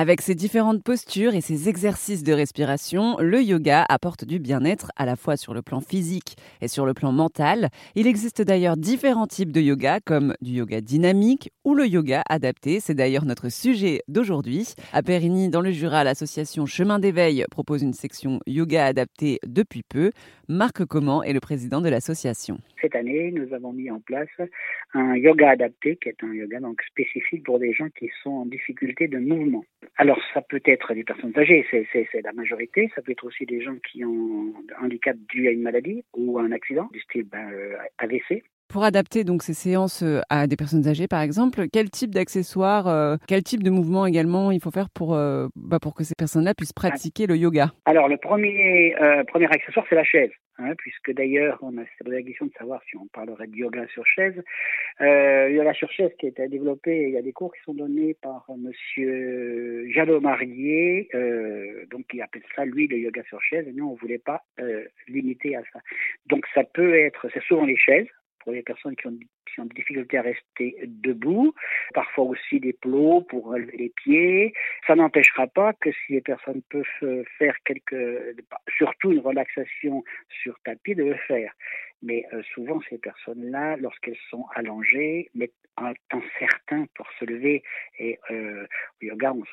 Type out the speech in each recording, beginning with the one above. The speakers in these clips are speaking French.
Avec ses différentes postures et ses exercices de respiration, le yoga apporte du bien-être à la fois sur le plan physique et sur le plan mental. Il existe d'ailleurs différents types de yoga, comme du yoga dynamique ou le yoga adapté. C'est d'ailleurs notre sujet d'aujourd'hui. À Périgny, dans le Jura, l'association Chemin d'éveil propose une section yoga adapté depuis peu. Marc Comment est le président de l'association. Cette année, nous avons mis en place un yoga adapté, qui est un yoga donc spécifique pour des gens qui sont en difficulté de mouvement. Alors, ça peut être des personnes âgées, c'est la majorité. Ça peut être aussi des gens qui ont un handicap dû à une maladie ou à un accident du style ben, euh, AVC. Pour adapter donc ces séances euh, à des personnes âgées, par exemple, quel type d'accessoires, euh, quel type de mouvement également il faut faire pour, bah, pour que ces personnes-là puissent pratiquer le yoga? Alors, le premier, premier accessoire, c'est la chaise. Hein, puisque d'ailleurs, on a posé la question de savoir si on parlerait de yoga sur chaise. Euh, yoga sur chaise qui a été développé, il y a des cours qui sont donnés par Monsieur Jalot euh, donc il appelle ça lui le yoga sur chaise, et nous on voulait pas euh, limiter à ça. Donc ça peut être, c'est souvent les chaises, pour les personnes qui ont, qui ont des difficultés à rester debout, parfois aussi des plots pour relever les pieds. Ça n'empêchera pas que si les personnes peuvent faire quelques, surtout une relaxation sur tapis, de le faire. Mais euh, souvent, ces personnes-là, lorsqu'elles sont allongées, mettent un temps certain pour se lever. Et euh, au yoga, on,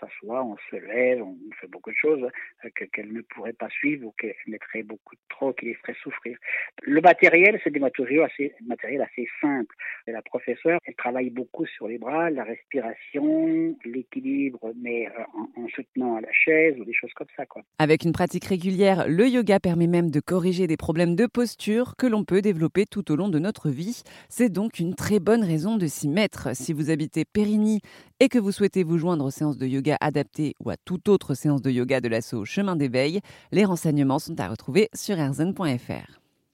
s'assoit, on se lève, on fait beaucoup de choses euh, qu'elles ne pourraient pas suivre ou qu'elles mettraient beaucoup trop, qui les feraient souffrir. Le matériel, c'est des matériaux assez, matériel assez simples. la professeure, elle travaille beaucoup sur les bras, la respiration, l'équilibre, mais euh, en, en, soutenant à la chaise ou des choses comme ça. Quoi. Avec une pratique régulière, le yoga permet même de corriger des problèmes de posture que l'on peut développer tout au long de notre vie. C'est donc une très bonne raison de s'y mettre. Si vous habitez Périgny et que vous souhaitez vous joindre aux séances de yoga adaptées ou à toute autre séance de yoga de l'assaut Chemin d'éveil, les renseignements sont à retrouver sur erzen.fr.